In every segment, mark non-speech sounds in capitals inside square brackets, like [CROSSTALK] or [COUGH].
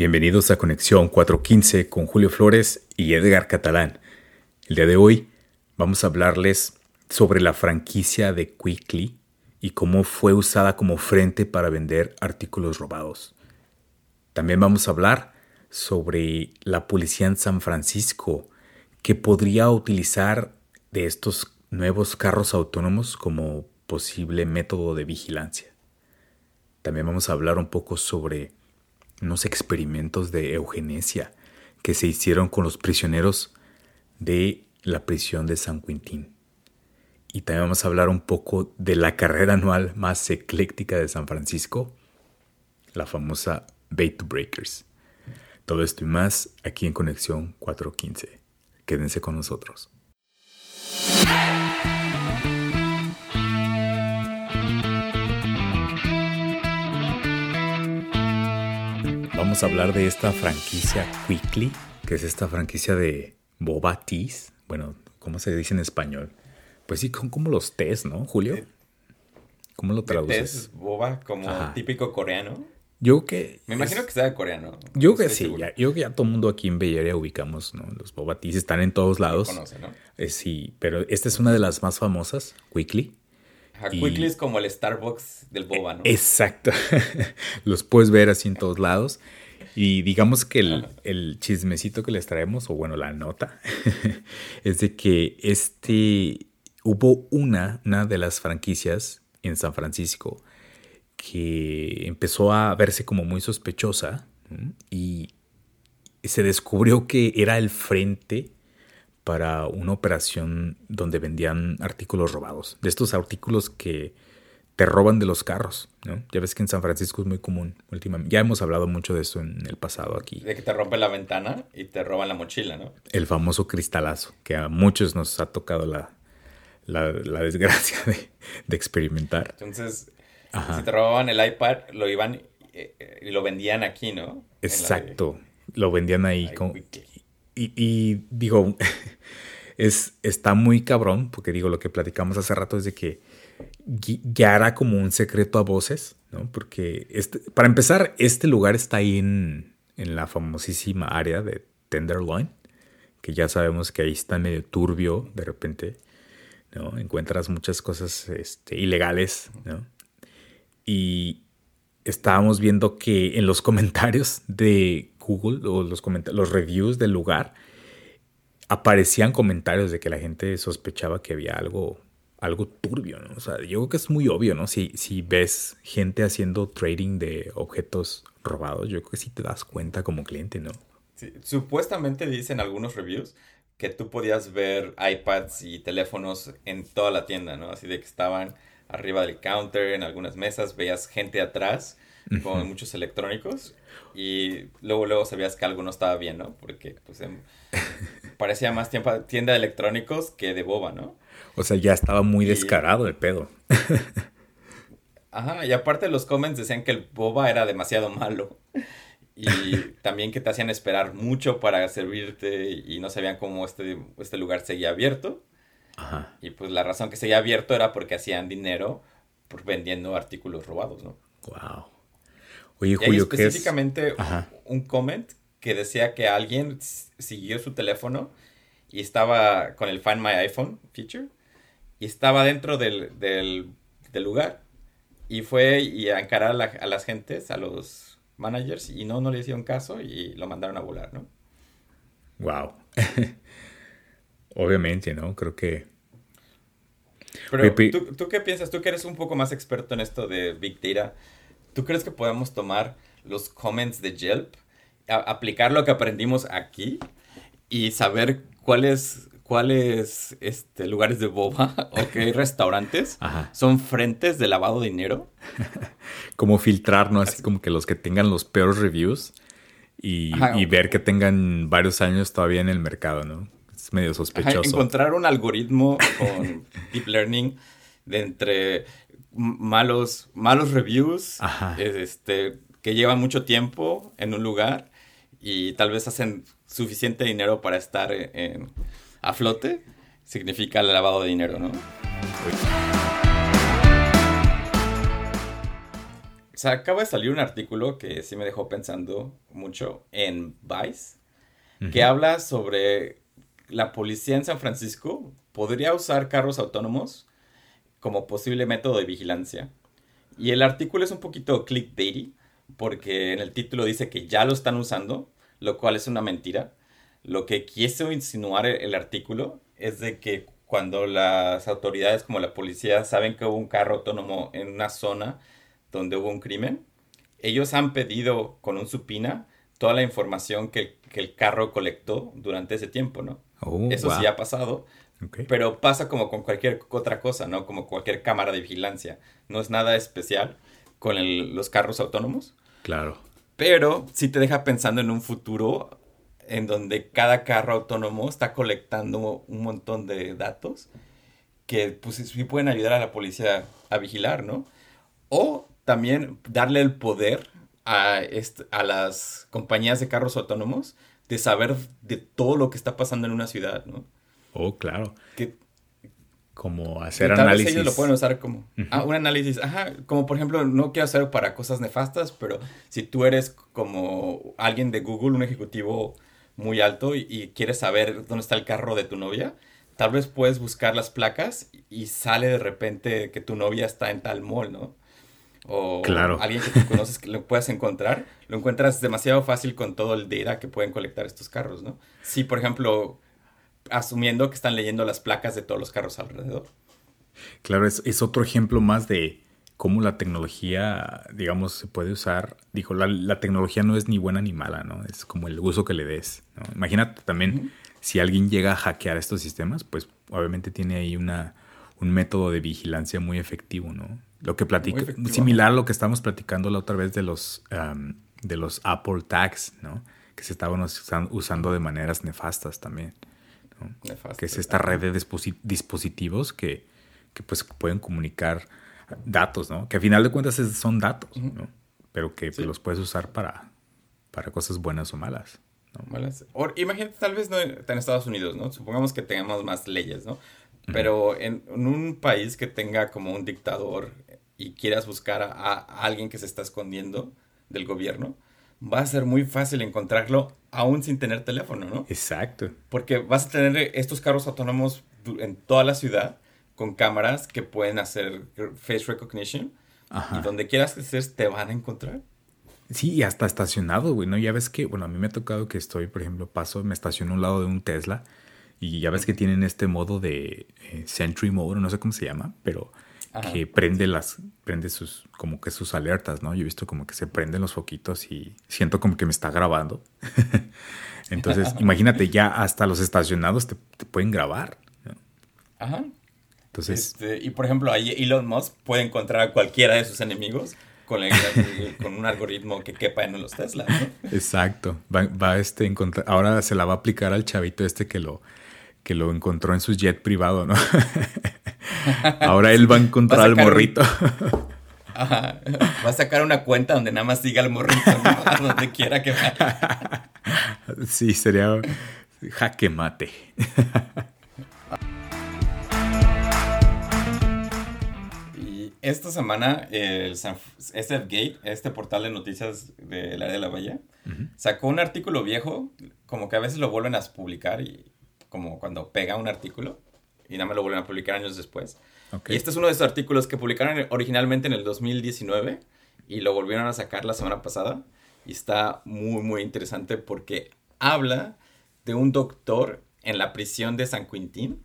Bienvenidos a Conexión 415 con Julio Flores y Edgar Catalán. El día de hoy vamos a hablarles sobre la franquicia de Quickly y cómo fue usada como frente para vender artículos robados. También vamos a hablar sobre la policía en San Francisco que podría utilizar de estos nuevos carros autónomos como posible método de vigilancia. También vamos a hablar un poco sobre unos experimentos de eugenesia que se hicieron con los prisioneros de la prisión de San Quintín. Y también vamos a hablar un poco de la carrera anual más ecléctica de San Francisco, la famosa Bay to Breakers. Todo esto y más aquí en Conexión 415. Quédense con nosotros. Vamos a hablar de esta franquicia Quickly, que es esta franquicia de boba teas. Bueno, ¿cómo se dice en español? Pues sí, son como los tés, ¿no, Julio? Eh, ¿Cómo lo traduces? Tés boba, como Ajá. típico coreano. Yo que... Me imagino es- que sea de coreano. Yo no que sí, ya, yo que ya todo el mundo aquí en Bay Area ubicamos, ¿no? Los boba teas están en todos Lo lados. conoce, ¿no? Eh, sí, pero esta es una de las más famosas, Quickly. Quickly es como el Starbucks del boba, ¿no? Exacto. [LAUGHS] Los puedes ver así en todos lados. Y digamos que el, el chismecito que les traemos, o bueno, la nota, [LAUGHS] es de que este hubo una, una de las franquicias en San Francisco que empezó a verse como muy sospechosa y se descubrió que era el frente para una operación donde vendían artículos robados. De estos artículos que te roban de los carros, ¿no? Ya ves que en San Francisco es muy común últimamente. Ya hemos hablado mucho de eso en el pasado aquí. De que te rompen la ventana y te roban la mochila, ¿no? El famoso cristalazo, que a muchos nos ha tocado la, la, la desgracia de, de experimentar. Entonces, Ajá. si te robaban el iPad, lo iban eh, eh, y lo vendían aquí, ¿no? Exacto. Lo vendían ahí. Ay, Quickly. Y, digo, [LAUGHS] es, está muy cabrón, porque digo, lo que platicamos hace rato es de que ya era como un secreto a voces, ¿no? Porque, este, para empezar, este lugar está ahí en, en la famosísima área de Tenderloin, que ya sabemos que ahí está medio turbio de repente, ¿no? Encuentras muchas cosas este, ilegales, ¿no? Y estábamos viendo que en los [LAUGHS] comentarios de Google o los, los reviews del lugar aparecían comentarios de que la gente sospechaba que había algo, algo turbio, ¿no? O sea, yo creo que es muy obvio, ¿no? Si, si ves gente haciendo trading de objetos robados, yo creo que sí te das cuenta como cliente, ¿no? Supuestamente dicen algunos reviews que tú podías ver iPads y teléfonos en toda la tienda, ¿no? Así de que estaban arriba del counter, en algunas mesas, veías gente atrás con muchos electrónicos y luego luego sabías que algo no estaba bien, ¿no? Porque pues em, parecía más tiempo- tienda de electrónicos que de boba, ¿no? O sea, ya estaba muy Y- descarado el pedo. [LAUGHS] Ajá, y aparte los comments decían que el boba era demasiado malo. Y [LAUGHS] también que te hacían esperar mucho para servirte y no sabían cómo este, este lugar seguía abierto. Ajá. Y pues la razón que seguía abierto era porque hacían dinero por vendiendo artículos robados, ¿no? Wow. Oye, Y hay Julio, ¿qué es? específicamente un comment que decía que alguien siguió su teléfono y estaba con el Find My iPhone feature y estaba dentro del, del, del lugar y fue y a encarar a, la- a las gentes, a los managers y no, no le hicieron caso y lo mandaron a volar, ¿no? Wow. [LAUGHS] Obviamente, ¿no? Creo que Pero Oye, ¿tú, ¿tú qué piensas? Tú que eres un poco más experto en esto de Big Data, ¿tú crees que podemos tomar los comments de Yelp, a- aplicar lo que aprendimos aquí y saber cuáles cuáles este, lugares de boba [LAUGHS] o qué restaurantes Ajá. son frentes de lavado de dinero? [LAUGHS] como filtrar, ¿no? Así como que los que tengan los peores reviews y, Ajá. y ver que tengan varios años todavía en el mercado, ¿no? Es medio Ajá, sospechoso. encontrar un algoritmo con [LAUGHS] deep learning de entre malos, malos reviews, Ajá. este, que llevan mucho tiempo en un lugar y tal vez hacen suficiente dinero para estar en- en- a flote, significa el lavado de dinero, ¿no? se acaba de salir un artículo que sí me dejó pensando mucho en Vice, que habla sobre la policía en San Francisco podría usar carros autónomos como posible método de vigilancia. Y el artículo es un poquito clickbaity, porque en el título dice que ya lo están usando, lo cual es una mentira. Lo que quiso insinuar el artículo es de que cuando las autoridades como la policía saben que hubo un carro autónomo en una zona donde hubo un crimen, ellos han pedido con un supina toda la información que, el carro colectó durante ese tiempo, ¿no? Oh, Eso sí ha pasado, pero pasa como con cualquier otra cosa, ¿no? Como cualquier cámara de vigilancia. No es nada especial con los carros autónomos. Claro. Pero sí te deja pensando en un futuro en donde cada carro autónomo está colectando un montón de datos que pues sí pueden ayudar a la policía a vigilar, ¿no? O también darle el poder a, a las compañías de carros autónomos de saber de todo lo que está pasando en una ciudad, ¿no? Oh, claro. Que, como hacer análisis. ellos lo pueden usar como ah, un análisis, ajá, como por ejemplo, no quiero hacer para cosas nefastas, pero si tú eres como alguien de Google, un ejecutivo muy alto y, quieres saber dónde está el carro de tu novia, tal vez puedes buscar las placas y sale de repente que tu novia está en tal mall, ¿no? O claro. alguien que tú conoces que lo puedas encontrar, lo encuentras demasiado fácil con todo el data que pueden colectar estos carros, ¿no? Si, por ejemplo, asumiendo que están leyendo las placas de todos los carros alrededor. Claro, es, es otro ejemplo más de cómo la tecnología, digamos, se puede usar. Dijo, la, tecnología no es ni buena ni mala, ¿no? Es como el uso que le des. Imagínate también, si alguien llega a hackear estos sistemas, pues obviamente tiene ahí una, un método de vigilancia muy efectivo, ¿no? Lo que platica, similar a lo que estamos platicando la otra vez de los, de los Apple Tags, ¿no? Que se estaban usando de maneras nefastas también. que es esta red de dispositivos que, que pues pueden comunicar datos, ¿no? Que a final de cuentas son datos, ¿no? Pero que pues, los puedes usar para, para cosas buenas o malas. Malas. imagínate, tal vez no en Estados Unidos, ¿no? Supongamos que tengamos más leyes, ¿no? Pero en, un país que tenga como un dictador y quieras buscar a, alguien que se está escondiendo del gobierno, va a ser muy fácil encontrarlo aún sin tener teléfono, ¿no? Exacto. Porque vas a tener estos carros autónomos en toda la ciudad con cámaras que pueden hacer face recognition. Y donde quieras que estés, te van a encontrar. Sí, y hasta estacionado, güey, ¿no? Ya ves que, bueno, a mí me ha tocado que estoy, por ejemplo, paso, me estaciono a un lado de un Tesla y ya ves que tienen este modo de eh, Sentry Mode, no sé cómo se llama, pero que prende las, prende sus, como que sus alertas, ¿no? Yo he visto como que se prenden los foquitos y siento como que me está grabando. [LAUGHS] Entonces, [LAUGHS] imagínate, ya hasta los estacionados te, te pueden grabar. Ajá. Este, y por ejemplo, ahí Elon Musk puede encontrar a cualquiera de sus enemigos con, con un algoritmo que quepa en los Tesla. Exacto. Va, este encontrar, ahora se la va a aplicar al chavito este que lo, que lo encontró en su jet privado, ¿no? [LAUGHS] ahora él va a encontrar al morrito. Va a sacar una cuenta donde nada más siga al morrito, ¿no? [LAUGHS] donde quiera que vaya. Sí, sería jaque mate. esta semana el SF Gate, este portal de noticias del área de la Bahía, sacó un artículo viejo, como que a veces lo vuelven a publicar y como cuando pega un artículo y nada más lo vuelven a publicar años después. Y este es uno de esos artículos que publicaron originalmente en el 2019 y lo volvieron a sacar la semana pasada y está muy muy interesante porque habla de un doctor en la prisión de San Quintín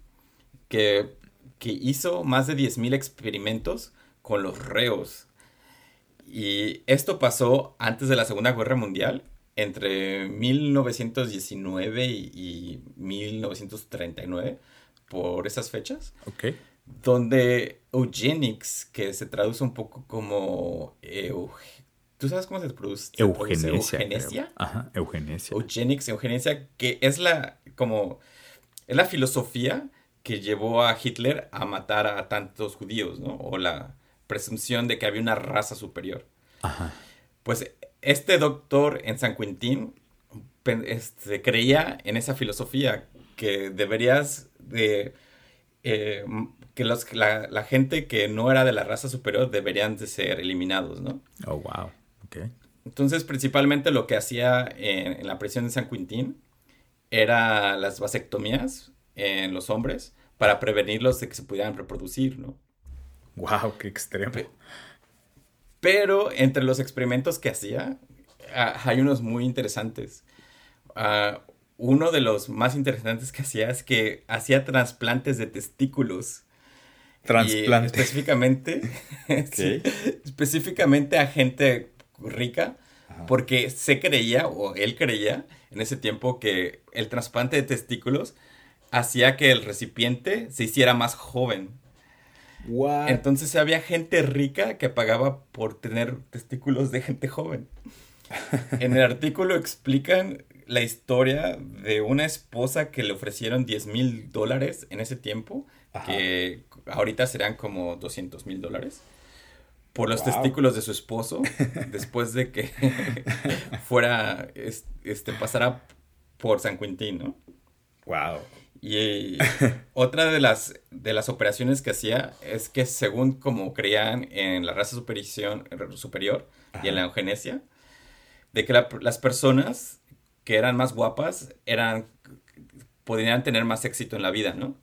que, que hizo más de 10.000 experimentos con los reos. Y esto pasó antes de la Segunda Guerra Mundial, entre 1919 y, 1939, por esas fechas. Ok. Donde eugenics, que se traduce un poco como... ¿Tú sabes cómo se produce? Eugenesia. Eugenesia. Ajá, eugenesia. Eugenics, eugenesia, que es la, como, es la filosofía que llevó a Hitler a matar a tantos judíos, ¿no? O la, presunción de que había una raza superior. Ajá. Pues este doctor en San Quintín este, creía en esa filosofía que deberías de eh, que los, la, la, gente que no era de la raza superior deberían de ser eliminados, ¿no? Oh, wow. Ok. Entonces, principalmente lo que hacía en, en la prisión de San Quintín era las vasectomías en los hombres para prevenirlos de que se pudieran reproducir, ¿no? Wow, qué extremo. Pero entre los experimentos que hacía, uh, hay unos muy interesantes. Uh, uno de los más interesantes que hacía es que hacía trasplantes de testículos. Transplantes. Específicamente, [LAUGHS] sí, específicamente a gente rica, Ajá. porque se creía, o él creía en ese tiempo, que el trasplante de testículos hacía que el recipiente se hiciera más joven. What? Entonces había gente rica que pagaba por tener testículos de gente joven. [LAUGHS] en el artículo explican la historia de una esposa que le ofrecieron 10 mil dólares en ese tiempo, Ajá. que ahorita serán como 200 mil dólares, por los wow. testículos de su esposo, [LAUGHS] después de que [LAUGHS] fuera, este, pasara por San Quintín, ¿no? Wow. Y [LAUGHS] otra de las, de las operaciones que hacía es que según como creían en la raza superior Ajá. y en la eugenesia, de que la, las personas que eran más guapas eran podrían tener más éxito en la vida, ¿no?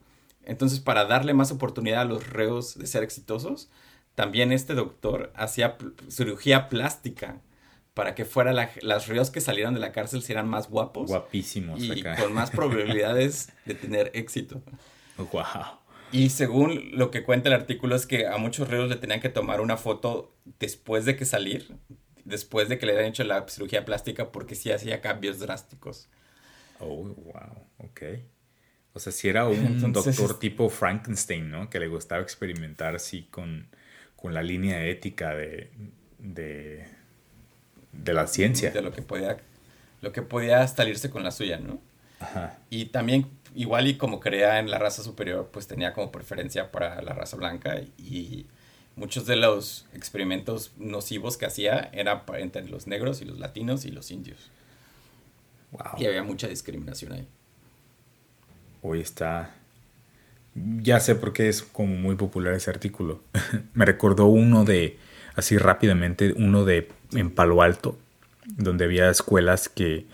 Entonces, para darle más oportunidad a los reos de ser exitosos, también este doctor hacía cirugía plástica para que fuera la, las reos que salieran de la cárcel sean más guapos. Guapísimos. Y acá. con más [LAUGHS] probabilidades de tener éxito. Wow. Y según lo que cuenta el artículo es que a muchos reos le tenían que tomar una foto después de que salir, después de que le habían hecho la cirugía plástica, porque sí hacía cambios drásticos. Oh, wow, ok. O sea, si era un [LAUGHS] Entonces, doctor tipo Frankenstein, ¿no? Que le gustaba experimentar así con, con la línea ética de, de, de, la ciencia. De lo que podía, lo que podía salirse con la suya, ¿no? Ajá. Y también, igual y como creía en la raza superior, pues tenía como preferencia para la raza blanca y muchos de los experimentos nocivos que hacía eran entre los negros y los latinos y los indios. Wow. Y había mucha discriminación ahí. Hoy está... Ya sé por qué es como muy popular ese artículo. [LAUGHS] Me recordó uno de, así rápidamente, uno de en Palo Alto, donde había escuelas que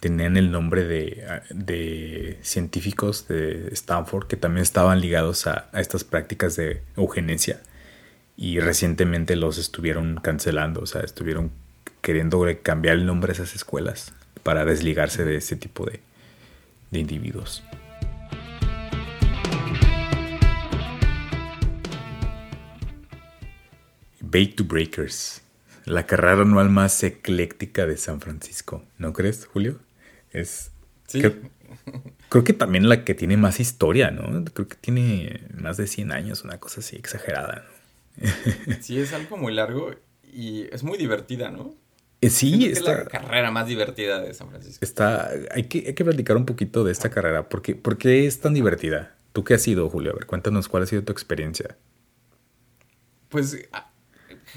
tenían el nombre de, científicos de Stanford que también estaban ligados a, a estas prácticas de eugenesia y recientemente los estuvieron cancelando, o sea, estuvieron queriendo cambiar el nombre de esas escuelas para desligarse de ese tipo de, de individuos. Bait to Breakers, la carrera anual más ecléctica de San Francisco, ¿no crees, Julio? Es sí. creo, creo, que también la que tiene más historia, ¿no? Creo que tiene más de 100 años, una cosa así exagerada, ¿no? [LAUGHS] Sí, es algo muy largo y es muy divertida, ¿no? Eh, sí, esta, es la carrera más divertida de San Francisco. Está, hay que, hay que platicar un poquito de esta carrera. ¿Por qué, ¿Por qué es tan divertida? ¿Tú qué has sido, Julio? A ver, cuéntanos cuál ha sido tu experiencia. Pues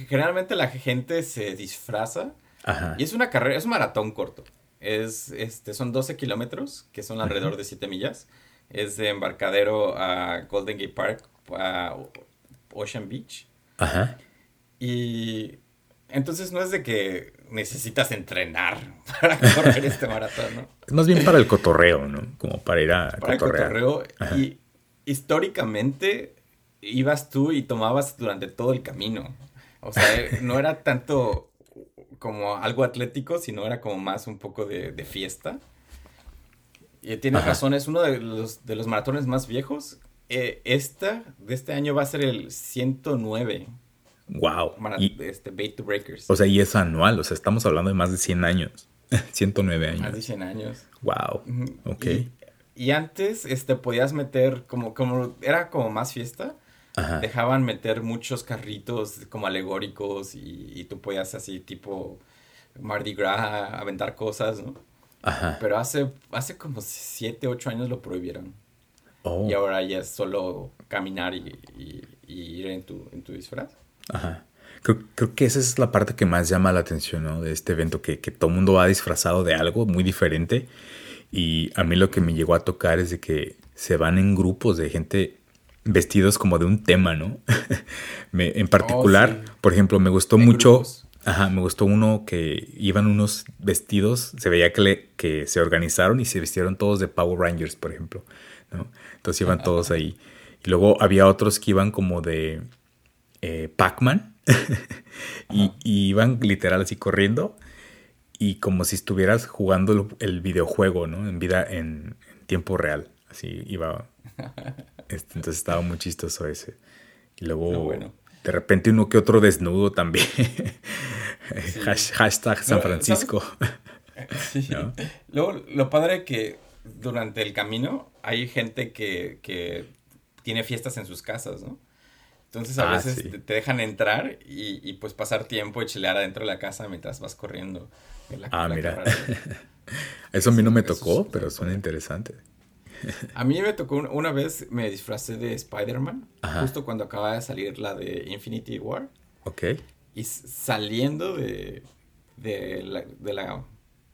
generalmente la gente se disfraza Ajá. y es una carrera, es un maratón corto. Es, este, son 12 kilómetros, que son alrededor de 7 millas. Es de embarcadero a Golden Gate Park, a Ocean Beach. Ajá. Y entonces no es de que necesitas entrenar [LAUGHS] para correr este maratón, ¿no? Es más bien para el cotorreo, ¿no? Como para ir a para cotorrear. el cotorreo. Ajá. Y históricamente ibas tú y tomabas durante todo el camino. O sea, no era tanto como algo atlético, sino era como más un poco de, de fiesta. Y tienes Ajá. razón, es uno de los, de los maratones más viejos. Eh, esta de este año va a ser el 109. Wow. Y, este, Bait to Breakers. O sea, y es anual, o sea, estamos hablando de más de 100 años. [LAUGHS] 109 años. Más de 100 años. Wow. Ok. Y, y antes, este, podías meter, como, como, era como más fiesta. Ajá. Dejaban meter muchos carritos como alegóricos y, y, tú podías así tipo Mardi Gras aventar cosas, ¿no? Ajá. Pero hace, hace como 7, 8 años lo prohibieron. Oh. Y ahora ya es solo caminar y, y, y ir en tu, en tu disfraz. Ajá. Creo, creo, que esa es la parte que más llama la atención ¿no? de este evento, que, que todo el mundo va disfrazado de algo muy diferente. Y a mí lo que me llegó a tocar es de que se van en grupos de gente vestidos como de un tema, ¿no? [LAUGHS] en particular, oh, por ejemplo, me gustó mucho... Ajá, me gustó uno que iban unos vestidos, se veía que, que se organizaron y se vistieron todos de Power Rangers, por ejemplo, ¿no? Entonces iban todos ahí. Y luego había otros que iban como de eh, Pac-Man [LAUGHS] y, iban literal así corriendo y como si estuvieras jugando el videojuego, ¿no? En vida, en, tiempo real. Así iba. Este, entonces estaba muy chistoso ese. Y luego, de repente, uno que otro desnudo también. [LAUGHS] Hashtag San Francisco. [LAUGHS] Luego, lo padre que durante el camino hay gente que, que tiene fiestas en sus casas, ¿no? Entonces a ah, veces te, dejan entrar y, pues pasar tiempo y chilear adentro de la casa mientras vas corriendo. ah, mira. [LAUGHS] Eso a mí no me tocó, pero suena interesante. [LAUGHS] A mí me tocó una vez, me disfracé de Spider-Man, justo cuando acaba de salir la de Infinity War. Ok. Y saliendo de, de, la, de la,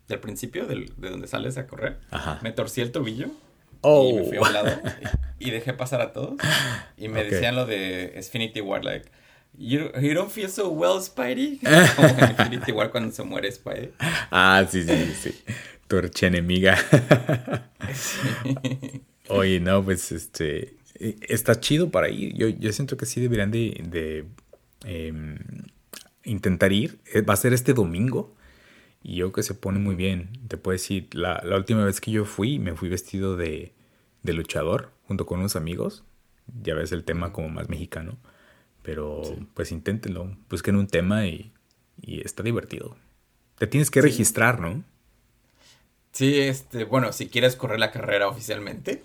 del principio, de donde sales a correr, me torcí el tobillo y me fui a un lado [LAUGHS] y, dejé pasar a todos. Y me decían lo de Infinity War, like, you, you don't feel so well, Spidey. [LAUGHS] Como Infinity War cuando se muere Spidey. Ah, sí, sí, sí. Tu enemiga. [LAUGHS] Oye, no, pues este. Está chido para ir. Yo, yo siento que sí deberían de, de em, intentar ir. Eh, va a ser este domingo. Y yo que se pone muy bien. Te puedo decir, la, la última vez que yo fui, me fui vestido de, de luchador junto con unos amigos. Ya ves el tema como más mexicano. Pero pues inténtenlo. Busquen un tema y, y, está divertido. Te tienes que registrar, ¿no? Sí, este, bueno, si quieres correr la carrera oficialmente,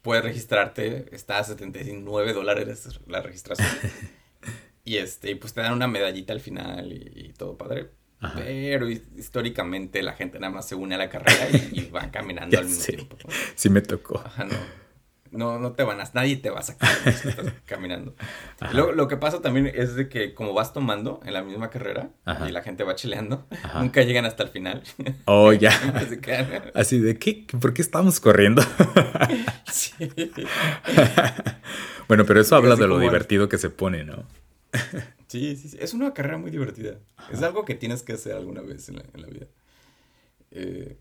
puedes registrarte. Está a 79 dólares la registración. [LAUGHS] y este, pues te dan una medallita al final y todo padre. Pero históricamente la gente nada más se une a la carrera y, van caminando [LAUGHS] al mismo tiempo. Sí me tocó. no. No. te van a... Nadie te va a sacar [LAUGHS] caminando. Lo, lo, que pasa también es de que como vas tomando en la misma carrera y la gente va chileando, nunca llegan hasta el final. Oh, ya. [LAUGHS] Así de, ¿qué? ¿Por qué estamos corriendo? [LAUGHS] sí. bueno, pero eso habla de lo divertido que se pone, ¿no? Sí, sí, sí. Es una carrera muy divertida. Es algo que tienes que hacer alguna vez en la, vida. Eh,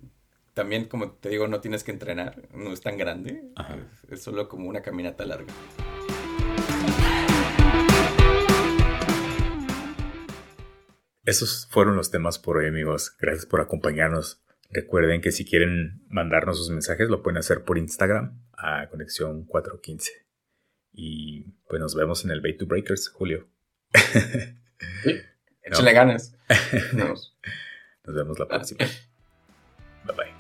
también, como te digo, no tienes que entrenar. No es tan grande. Es, solo como una caminata larga. Esos fueron los temas por hoy, amigos. Gracias por acompañarnos. Recuerden que si quieren mandarnos sus mensajes, lo pueden hacer por Instagram a Conexión 415. Y pues nos vemos en el Bay to Breakers, Julio. Sí, [LAUGHS] échale ganas. [LAUGHS] Nos vemos la próxima. Bye bye.